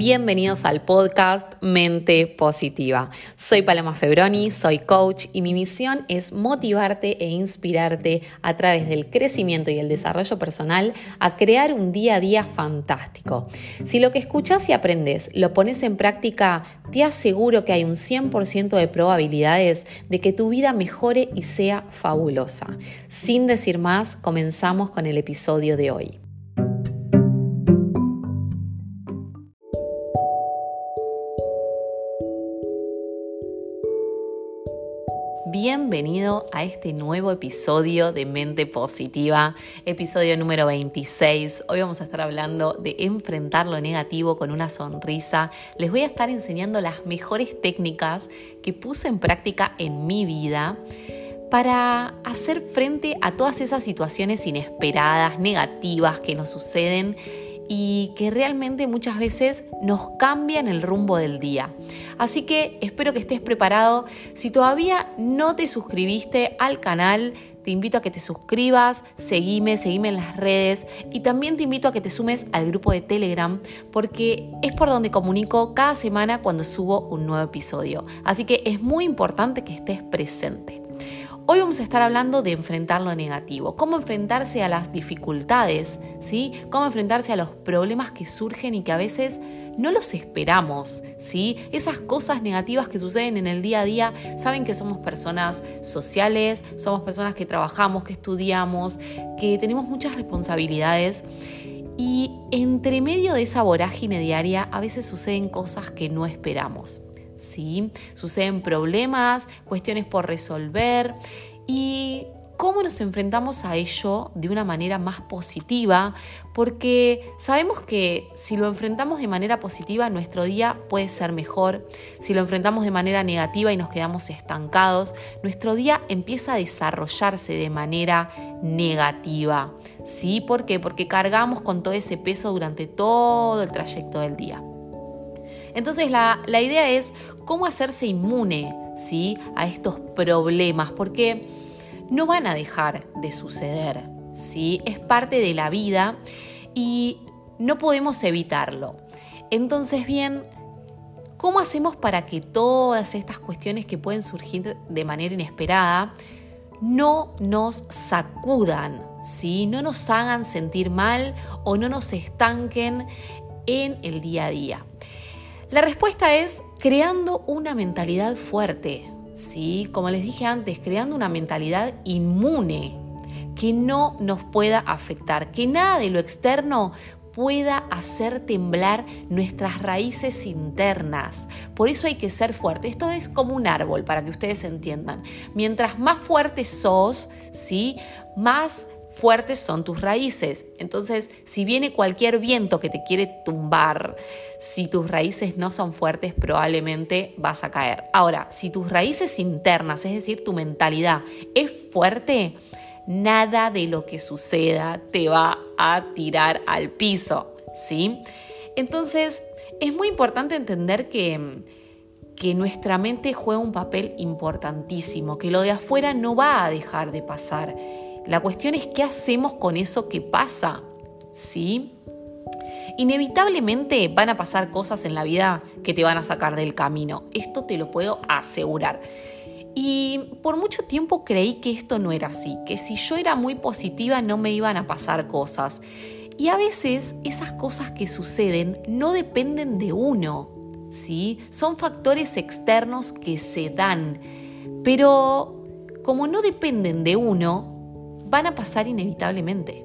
Bienvenidos al podcast Mente Positiva. Soy Paloma Febroni, soy coach y mi misión es motivarte e inspirarte a través del crecimiento y el desarrollo personal a crear un día a día fantástico. Si lo que escuchas y aprendes lo pones en práctica, te aseguro que hay un 100% de probabilidades de que tu vida mejore y sea fabulosa. Sin decir más, comenzamos con el episodio de hoy. Bienvenido a este nuevo episodio de Mente Positiva, episodio número 26. Hoy vamos a estar hablando de enfrentar lo negativo con una sonrisa. Les voy a estar enseñando las mejores técnicas que puse en práctica en mi vida para hacer frente a todas esas situaciones inesperadas, negativas que nos suceden y que realmente muchas veces nos cambian el rumbo del día. Así que espero que estés preparado. Si todavía no te suscribiste al canal, te invito a que te suscribas, seguime, seguime en las redes y también te invito a que te sumes al grupo de Telegram porque es por donde comunico cada semana cuando subo un nuevo episodio. Así que es muy importante que estés presente. Hoy vamos a estar hablando de enfrentar lo negativo, cómo enfrentarse a las dificultades, ¿sí? Cómo enfrentarse a los problemas que surgen y que a veces no los esperamos, ¿sí? Esas cosas negativas que suceden en el día a día, saben que somos personas sociales, somos personas que trabajamos, que estudiamos, que tenemos muchas responsabilidades y entre medio de esa vorágine diaria a veces suceden cosas que no esperamos. ¿Sí? Suceden problemas, cuestiones por resolver y cómo nos enfrentamos a ello de una manera más positiva, porque sabemos que si lo enfrentamos de manera positiva, nuestro día puede ser mejor. Si lo enfrentamos de manera negativa y nos quedamos estancados, nuestro día empieza a desarrollarse de manera negativa. ¿Sí? ¿Por qué? Porque cargamos con todo ese peso durante todo el trayecto del día. Entonces la, idea es cómo hacerse inmune ¿sí? a estos problemas, porque no van a dejar de suceder. ¿sí? Es parte de la vida y no podemos evitarlo. Entonces, bien, ¿cómo hacemos para que todas estas cuestiones que pueden surgir de manera inesperada no nos sacudan, ¿sí? no nos hagan sentir mal o no nos estanquen en el día a día? La respuesta es creando una mentalidad fuerte, ¿sí? Como les dije antes, creando una mentalidad inmune que no nos pueda afectar, que nada de lo externo pueda hacer temblar nuestras raíces internas. Por eso hay que ser fuerte. Esto es como un árbol, para que ustedes entiendan. Mientras más fuerte sos, ¿sí? más fuertes son tus raíces. Entonces, si viene cualquier viento que te quiere tumbar, si tus raíces no son fuertes, probablemente vas a caer. Ahora, si tus raíces internas, es decir, tu mentalidad, es fuerte, nada de lo que suceda te va a tirar al piso, ¿sí? Entonces, es muy importante entender que que nuestra mente juega un papel importantísimo, que lo de afuera no va a dejar de pasar la cuestión es qué hacemos con eso que pasa, ¿sí? Inevitablemente van a pasar cosas en la vida que te van a sacar del camino. Esto te lo puedo asegurar. Y por mucho tiempo creí que esto no era así, que si yo era muy positiva no me iban a pasar cosas. Y a veces esas cosas que suceden no dependen de uno, ¿sí? Son factores externos que se dan. Pero como no dependen de uno, van a pasar inevitablemente.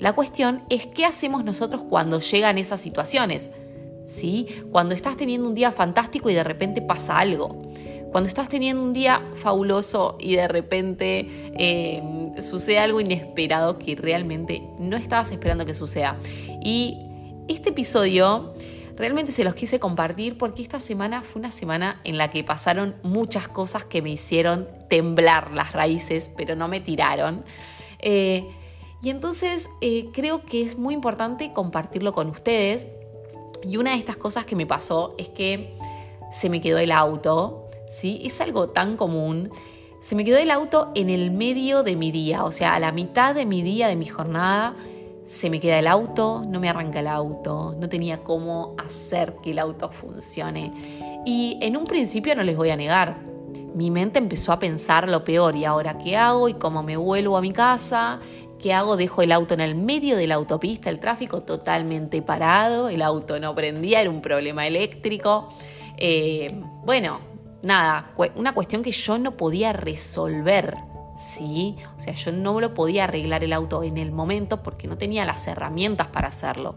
La cuestión es qué hacemos nosotros cuando llegan esas situaciones. ¿Sí? Cuando estás teniendo un día fantástico y de repente pasa algo. Cuando estás teniendo un día fabuloso y de repente eh, sucede algo inesperado que realmente no estabas esperando que suceda. Y este episodio realmente se los quise compartir porque esta semana fue una semana en la que pasaron muchas cosas que me hicieron temblar las raíces, pero no me tiraron. Eh, y entonces eh, creo que es muy importante compartirlo con ustedes. Y una de estas cosas que me pasó es que se me quedó el auto, ¿sí? Es algo tan común. Se me quedó el auto en el medio de mi día, o sea, a la mitad de mi día, de mi jornada, se me queda el auto, no me arranca el auto, no tenía cómo hacer que el auto funcione. Y en un principio no les voy a negar, mi mente empezó a pensar lo peor y ahora qué hago y cómo me vuelvo a mi casa, qué hago, dejo el auto en el medio de la autopista, el tráfico totalmente parado, el auto no prendía, era un problema eléctrico. Eh, bueno, nada, una cuestión que yo no podía resolver. ¿sí? O sea, yo no lo podía arreglar el auto en el momento porque no tenía las herramientas para hacerlo.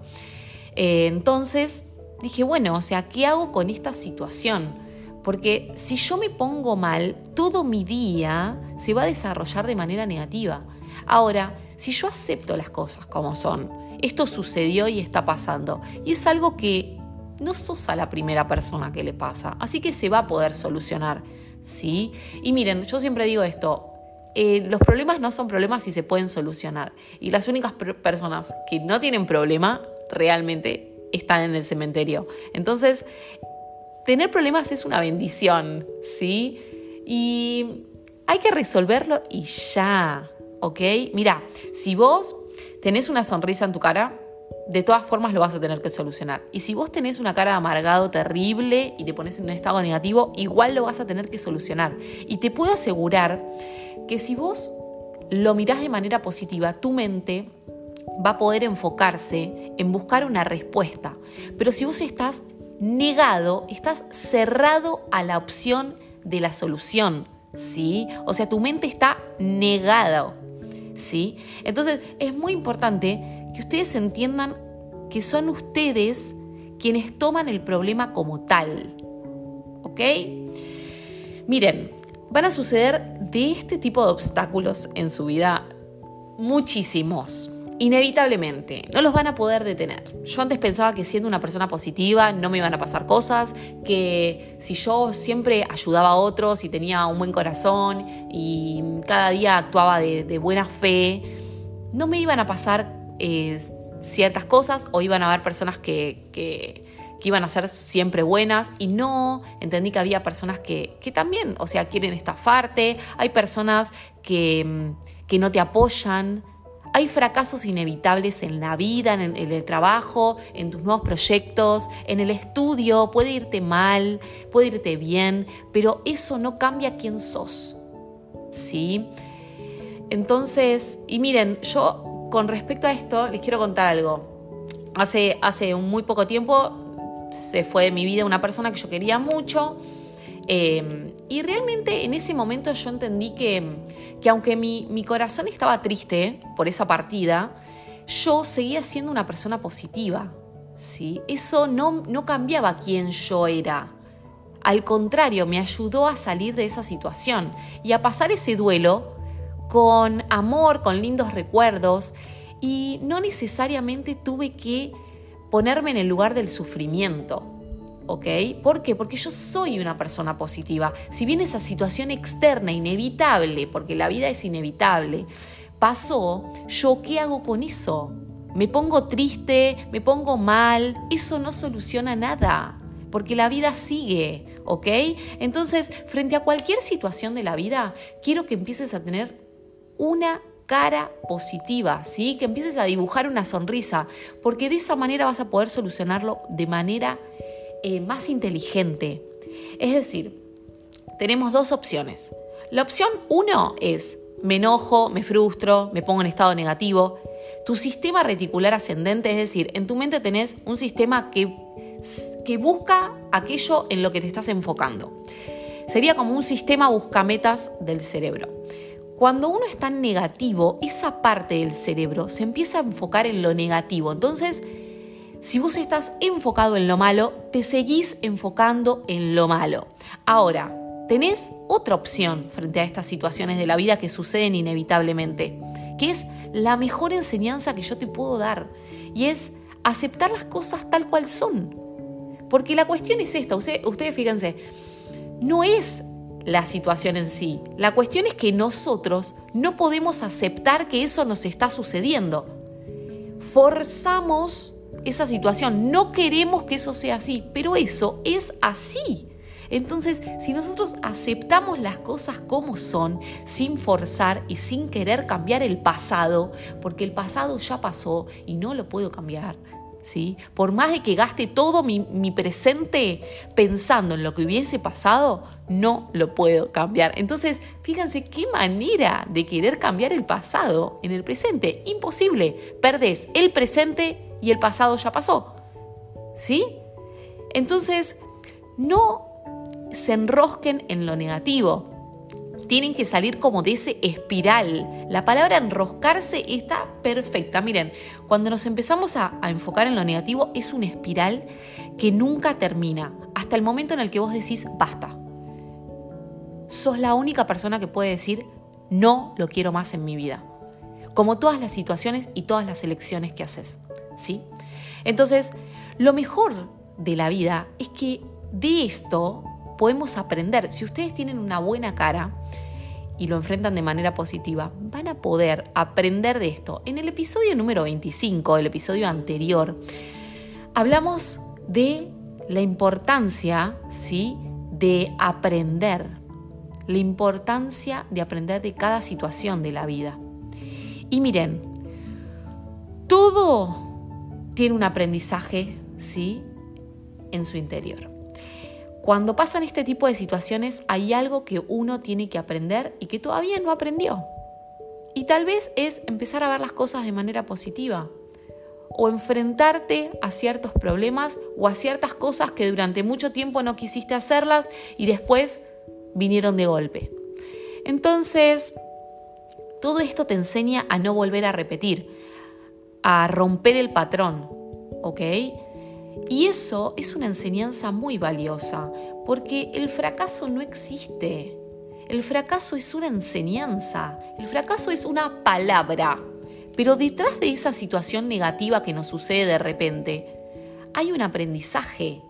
Eh, entonces dije, bueno, o sea, ¿qué hago con esta situación? Porque si yo me pongo mal, todo mi día se va a desarrollar de manera negativa. Ahora, si yo acepto las cosas como son, esto sucedió y está pasando, y es algo que no sos a la primera persona que le pasa, así que se va a poder solucionar, ¿sí? Y miren, yo siempre digo esto, eh, los problemas no son problemas si se pueden solucionar. Y las únicas personas que no tienen problema realmente están en el cementerio. Entonces, tener problemas es una bendición, ¿sí? Y hay que resolverlo y ya, ¿ok? Mira, si vos tenés una sonrisa en tu cara, de todas formas lo vas a tener que solucionar. Y si vos tenés una cara de amargado terrible y te pones en un estado negativo, igual lo vas a tener que solucionar. Y te puedo asegurar que si vos lo mirás de manera positiva, tu mente va a poder enfocarse en buscar una respuesta. Pero si vos estás negado, estás cerrado a la opción de la solución, ¿sí? O sea, tu mente está negada, ¿sí? Entonces, es muy importante que ustedes entiendan que son ustedes quienes toman el problema como tal, ¿ok? Miren, van a suceder de este tipo de obstáculos en su vida muchísimos. Inevitablemente, no los van a poder detener. Yo antes pensaba que siendo una persona positiva no me iban a pasar cosas, que si yo siempre ayudaba a otros y tenía un buen corazón y cada día actuaba de, buena fe, no me iban a pasar eh, ciertas cosas o iban a haber personas que, que, iban a ser siempre buenas y no, entendí que había personas que, que también, o sea, quieren estafarte, hay personas que, que no te apoyan, hay fracasos inevitables en la vida, en el, trabajo, en tus nuevos proyectos, en el estudio. Puede irte mal, puede irte bien, pero eso no cambia quién sos. ¿Sí? Entonces, y miren, yo con respecto a esto les quiero contar algo. Hace, hace muy poco tiempo se fue de mi vida una persona que yo quería mucho Em, y realmente en ese momento yo entendí que, que aunque mi, mi, corazón estaba triste por esa partida, yo seguía siendo una persona positiva. ¿sí? Eso no, no cambiaba quién yo era. Al contrario, me ayudó a salir de esa situación y a pasar ese duelo con amor, con lindos recuerdos y no necesariamente tuve que ponerme en el lugar del sufrimiento. ¿Ok? ¿Por qué? Porque yo soy una persona positiva. Si bien esa situación externa, inevitable, porque la vida es inevitable, pasó, ¿yo qué hago con eso? Me pongo triste, me pongo mal, eso no soluciona nada, porque la vida sigue, ¿ok? Entonces, frente a cualquier situación de la vida, quiero que empieces a tener una cara positiva, ¿sí? Que empieces a dibujar una sonrisa, porque de esa manera vas a poder solucionarlo de manera eh, más inteligente. Es decir, tenemos dos opciones. La opción uno es me enojo, me frustro, me pongo en estado negativo. Tu sistema reticular ascendente, es decir, en tu mente tenés un sistema que, que busca aquello en lo que te estás enfocando. Sería como un sistema buscametas del cerebro. Cuando uno está en negativo, esa parte del cerebro se empieza a enfocar en lo negativo. Entonces, si vos estás enfocado en lo malo, te seguís enfocando en lo malo. Ahora, tenés otra opción frente a estas situaciones de la vida que suceden inevitablemente, que es la mejor enseñanza que yo te puedo dar, y es aceptar las cosas tal cual son. Porque la cuestión es esta, ustedes, fíjense, no es la situación en sí, la cuestión es que nosotros no podemos aceptar que eso nos está sucediendo. Forzamos esa situación. No queremos que eso sea así, pero eso es así. Entonces, si nosotros aceptamos las cosas como son, sin forzar y sin querer cambiar el pasado, porque el pasado ya pasó y no lo puedo cambiar, ¿sí? Por más de que gaste todo mi, mi presente pensando en lo que hubiese pasado, no lo puedo cambiar. Entonces, fíjense qué manera de querer cambiar el pasado en el presente. Imposible. Perdés el presente y el pasado ya pasó. ¿Sí? Entonces, no se enrosquen en lo negativo. Tienen que salir como de ese espiral. La palabra enroscarse está perfecta. Miren, cuando nos empezamos a, enfocar en lo negativo es una espiral que nunca termina. Hasta el momento en el que vos decís, basta. Sos la única persona que puede decir, no lo quiero más en mi vida. Como todas las situaciones y todas las elecciones que haces. Entonces, lo mejor de la vida es que de esto podemos aprender. Si ustedes tienen una buena cara y lo enfrentan de manera positiva, van a poder aprender de esto. En el episodio número 25, el episodio anterior, hablamos de la importancia, ¿sí? de aprender, la importancia de aprender de cada situación de la vida. Y miren, todo tiene un aprendizaje, ¿sí? en su interior. Cuando pasan este tipo de situaciones hay algo que uno tiene que aprender y que todavía no aprendió. Y tal vez es empezar a ver las cosas de manera positiva o enfrentarte a ciertos problemas o a ciertas cosas que durante mucho tiempo no quisiste hacerlas y después vinieron de golpe. Entonces, todo esto te enseña a no volver a repetir, a romper el patrón, ¿ok? Y eso es una enseñanza muy valiosa, porque el fracaso no existe. El fracaso es una enseñanza, el fracaso es una palabra. Pero detrás de esa situación negativa que nos sucede de repente, hay un aprendizaje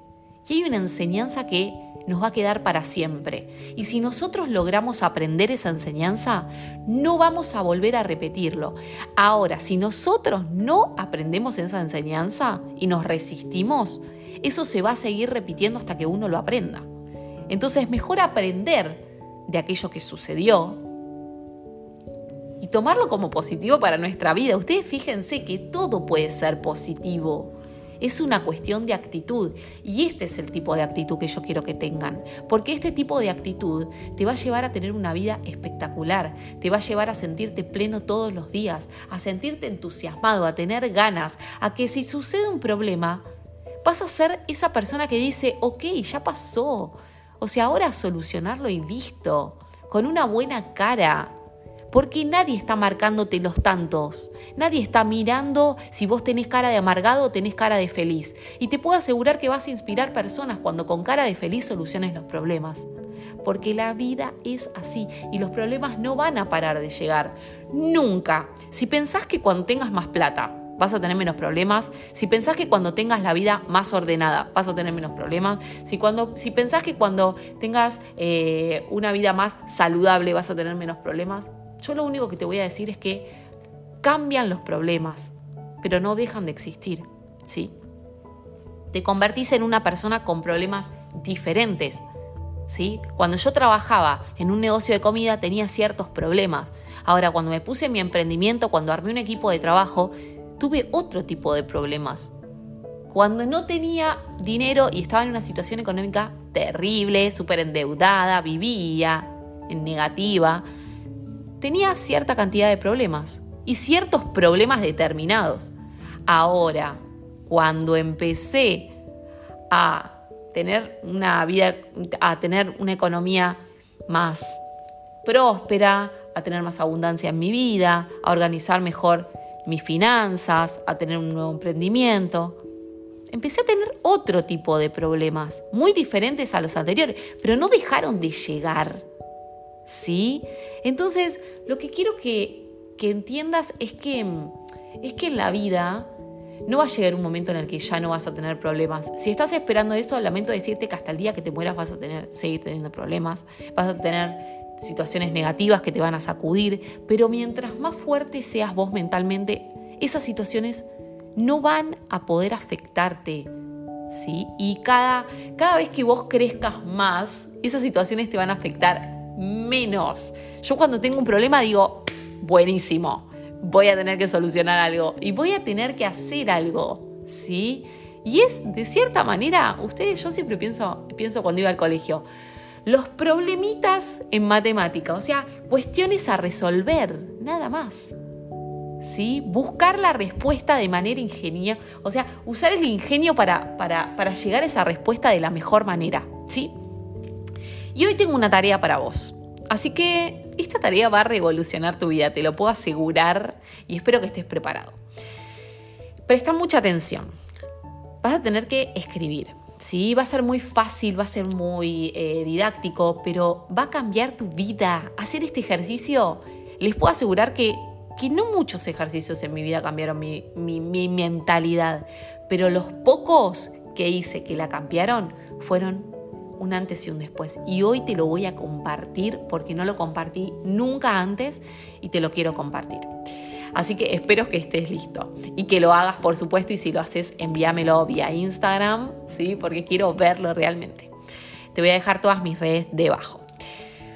y hay una enseñanza que nos va a quedar para siempre. Y si nosotros logramos aprender esa enseñanza, no vamos a volver a repetirlo. Ahora, si nosotros no aprendemos esa enseñanza y nos resistimos, eso se va a seguir repitiendo hasta que uno lo aprenda. Entonces, es mejor aprender de aquello que sucedió y tomarlo como positivo para nuestra vida. Ustedes fíjense que todo puede ser positivo. Es una cuestión de actitud. Y este es el tipo de actitud que yo quiero que tengan, porque este tipo de actitud te va a llevar a tener una vida espectacular, te va a llevar a sentirte pleno todos los días, a sentirte entusiasmado, a tener ganas, a que si sucede un problema, vas a ser esa persona que dice, ok, ya pasó, o sea, ahora solucionarlo y listo, con una buena cara, porque nadie está marcándote los tantos. Nadie está mirando si vos tenés cara de amargado o tenés cara de feliz. Y te puedo asegurar que vas a inspirar personas cuando con cara de feliz soluciones los problemas. Porque la vida es así y los problemas no van a parar de llegar. Nunca. Si pensás que cuando tengas más plata, vas a tener menos problemas. Si pensás que cuando tengas la vida más ordenada vas a tener menos problemas. Si, cuando, si pensás que cuando tengas eh, una vida más saludable vas a tener menos problemas, yo lo único que te voy a decir es que cambian los problemas, pero no dejan de existir, ¿sí? Te convertís en una persona con problemas diferentes, ¿sí? Cuando yo trabajaba en un negocio de comida tenía ciertos problemas. Ahora, cuando me puse en mi emprendimiento, cuando armé un equipo de trabajo, tuve otro tipo de problemas. Cuando no tenía dinero y estaba en una situación económica terrible, súper endeudada, vivía en negativa, tenía cierta cantidad de problemas y ciertos problemas determinados. Ahora, cuando empecé a tener una vida, a tener una economía más próspera, a tener más abundancia en mi vida, a organizar mejor mis finanzas, a tener un nuevo emprendimiento, empecé a tener otro tipo de problemas, muy diferentes a los anteriores, pero no dejaron de llegar. ¿Sí? Entonces, lo que quiero que, entiendas es que, es que en la vida no va a llegar un momento en el que ya no vas a tener problemas. Si estás esperando eso, lamento decirte que hasta el día que te mueras vas a tener, seguir teniendo problemas, vas a tener situaciones negativas que te van a sacudir, pero mientras más fuerte seas vos mentalmente, esas situaciones no van a poder afectarte ¿sí? Y cada, cada vez que vos crezcas más, esas situaciones te van a afectar menos. Yo cuando tengo un problema digo, buenísimo, voy a tener que solucionar algo y voy a tener que hacer algo, ¿sí? Y es, de cierta manera, ustedes, yo siempre pienso, pienso cuando iba al colegio, los problemitas en matemática, o sea, cuestiones a resolver, nada más. ¿Sí? Buscar la respuesta de manera ingeniosa, o sea, usar el ingenio para, para, para llegar a esa respuesta de la mejor manera, ¿sí? Y hoy tengo una tarea para vos. Así que esta tarea va a revolucionar tu vida, te lo puedo asegurar y espero que estés preparado. Presta mucha atención. Vas a tener que escribir. Sí, va a ser muy fácil, va a ser muy eh, didáctico, pero va a cambiar tu vida. Hacer este ejercicio, les puedo asegurar que, que no muchos ejercicios en mi vida cambiaron mi, mi mentalidad, pero los pocos que hice que la cambiaron fueron un antes y un después. Y hoy te lo voy a compartir porque no lo compartí nunca antes y te lo quiero compartir. Así que espero que estés listo y que lo hagas, por supuesto, y si lo haces, envíamelo vía Instagram, ¿sí? Porque quiero verlo realmente. Te voy a dejar todas mis redes debajo.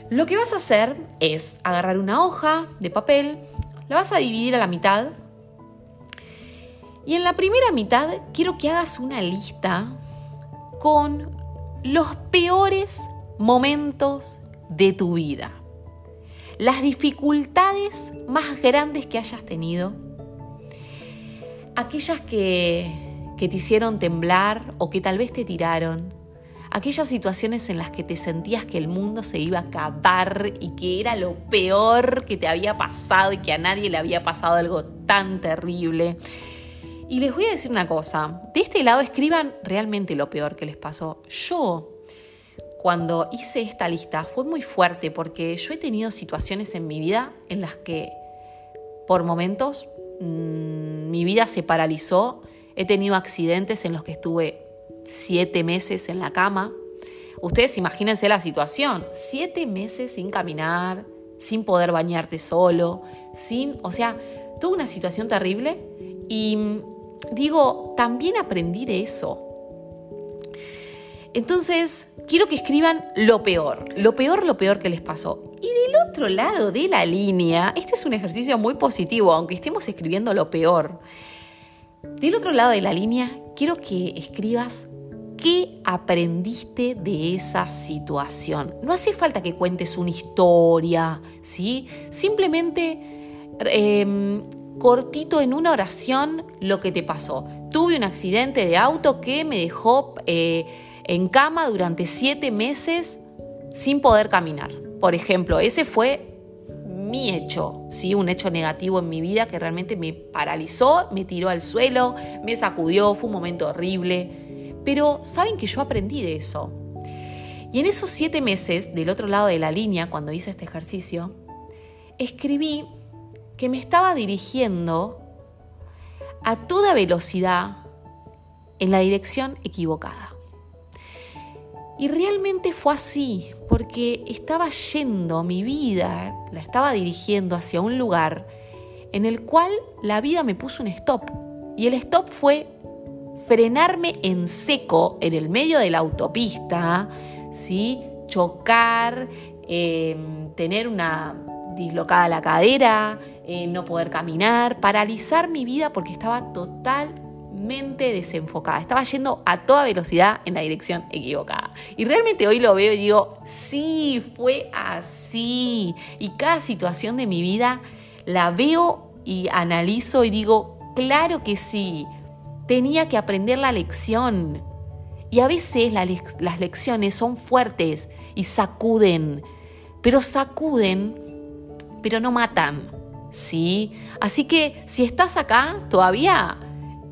Lo que vas a hacer es agarrar una hoja de papel, la vas a dividir a la mitad y en la primera mitad quiero que hagas una lista con los peores momentos de tu vida, las dificultades más grandes que hayas tenido, aquellas que, que te hicieron temblar o que tal vez te tiraron, aquellas situaciones en las que te sentías que el mundo se iba a acabar y que era lo peor que te había pasado y que a nadie le había pasado algo tan terrible y les voy a decir una cosa, de este lado escriban realmente lo peor que les pasó. Yo, cuando hice esta lista, fue muy fuerte porque yo he tenido situaciones en mi vida en las que por momentos mm, mi vida se paralizó. He tenido accidentes en los que estuve siete meses en la cama. Ustedes imagínense la situación, siete meses sin caminar, sin poder bañarte solo, sin, o sea, tuve una situación terrible y digo, también aprendí de eso. Entonces, quiero que escriban lo peor, lo peor, lo peor que les pasó. Y del otro lado de la línea, este es un ejercicio muy positivo, aunque estemos escribiendo lo peor. Del otro lado de la línea, quiero que escribas qué aprendiste de esa situación. No hace falta que cuentes una historia, ¿sí? Simplemente em, cortito en una oración lo que te pasó. Tuve un accidente de auto que me dejó eh, en cama durante siete meses sin poder caminar. Por ejemplo, ese fue mi hecho, ¿sí? un hecho negativo en mi vida que realmente me paralizó, me tiró al suelo, me sacudió, fue un momento horrible. Pero saben que yo aprendí de eso. Y en esos siete meses, del otro lado de la línea, cuando hice este ejercicio, escribí que me estaba dirigiendo a toda velocidad en la dirección equivocada. Y realmente fue así, porque estaba yendo mi vida, la estaba dirigiendo hacia un lugar en el cual la vida me puso un stop. Y el stop fue frenarme en seco en el medio de la autopista, ¿sí? chocar, eh, tener una dislocada la cadera, eh, no poder caminar, paralizar mi vida porque estaba totalmente desenfocada. Estaba yendo a toda velocidad en la dirección equivocada. Y realmente hoy lo veo y digo, sí, fue así. Y cada situación de mi vida la veo y analizo y digo, claro que sí, tenía que aprender la lección. Y a veces las lecciones son fuertes y sacuden, pero sacuden, pero no matan. ¿sí? Así que si estás acá todavía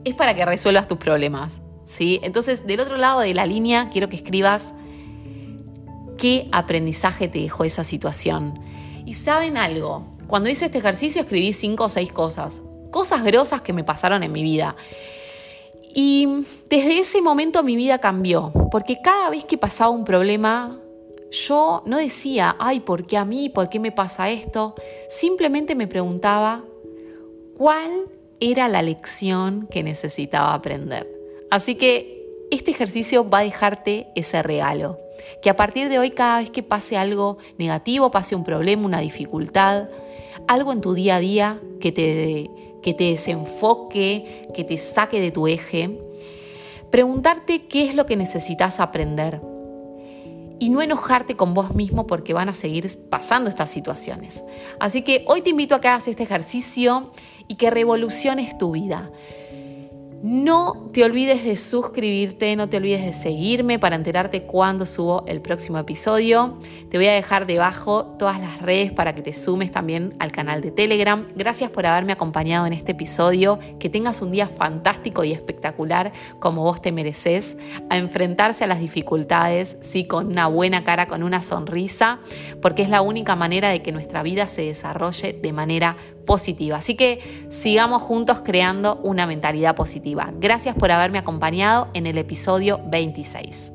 es para que resuelvas tus problemas, ¿sí? Entonces, del otro lado de la línea, quiero que escribas qué aprendizaje te dejó esa situación. Y saben algo, cuando hice este ejercicio escribí cinco o seis cosas, cosas grosas que me pasaron en mi vida. Y desde ese momento mi vida cambió, porque cada vez que pasaba un problema, yo no decía, ay, ¿por qué a mí? ¿Por qué me pasa esto? Simplemente me preguntaba cuál era la lección que necesitaba aprender. Así que este ejercicio va a dejarte ese regalo. Que a partir de hoy, cada vez que pase algo negativo, pase un problema, una dificultad, algo en tu día a día que te, que te desenfoque, que te saque de tu eje, preguntarte qué es lo que necesitas aprender y no enojarte con vos mismo porque van a seguir pasando estas situaciones. Así que hoy te invito a que hagas este ejercicio y que revoluciones tu vida. No te olvides de suscribirte, no te olvides de seguirme para enterarte cuando subo el próximo episodio. Te voy a dejar debajo todas las redes para que te sumes también al canal de Telegram. Gracias por haberme acompañado en este episodio. Que tengas un día fantástico y espectacular como vos te mereces. A enfrentarse a las dificultades, sí, con una buena cara, con una sonrisa, porque es la única manera de que nuestra vida se desarrolle de manera Así que sigamos juntos creando una mentalidad positiva. Gracias por haberme acompañado en el episodio 26.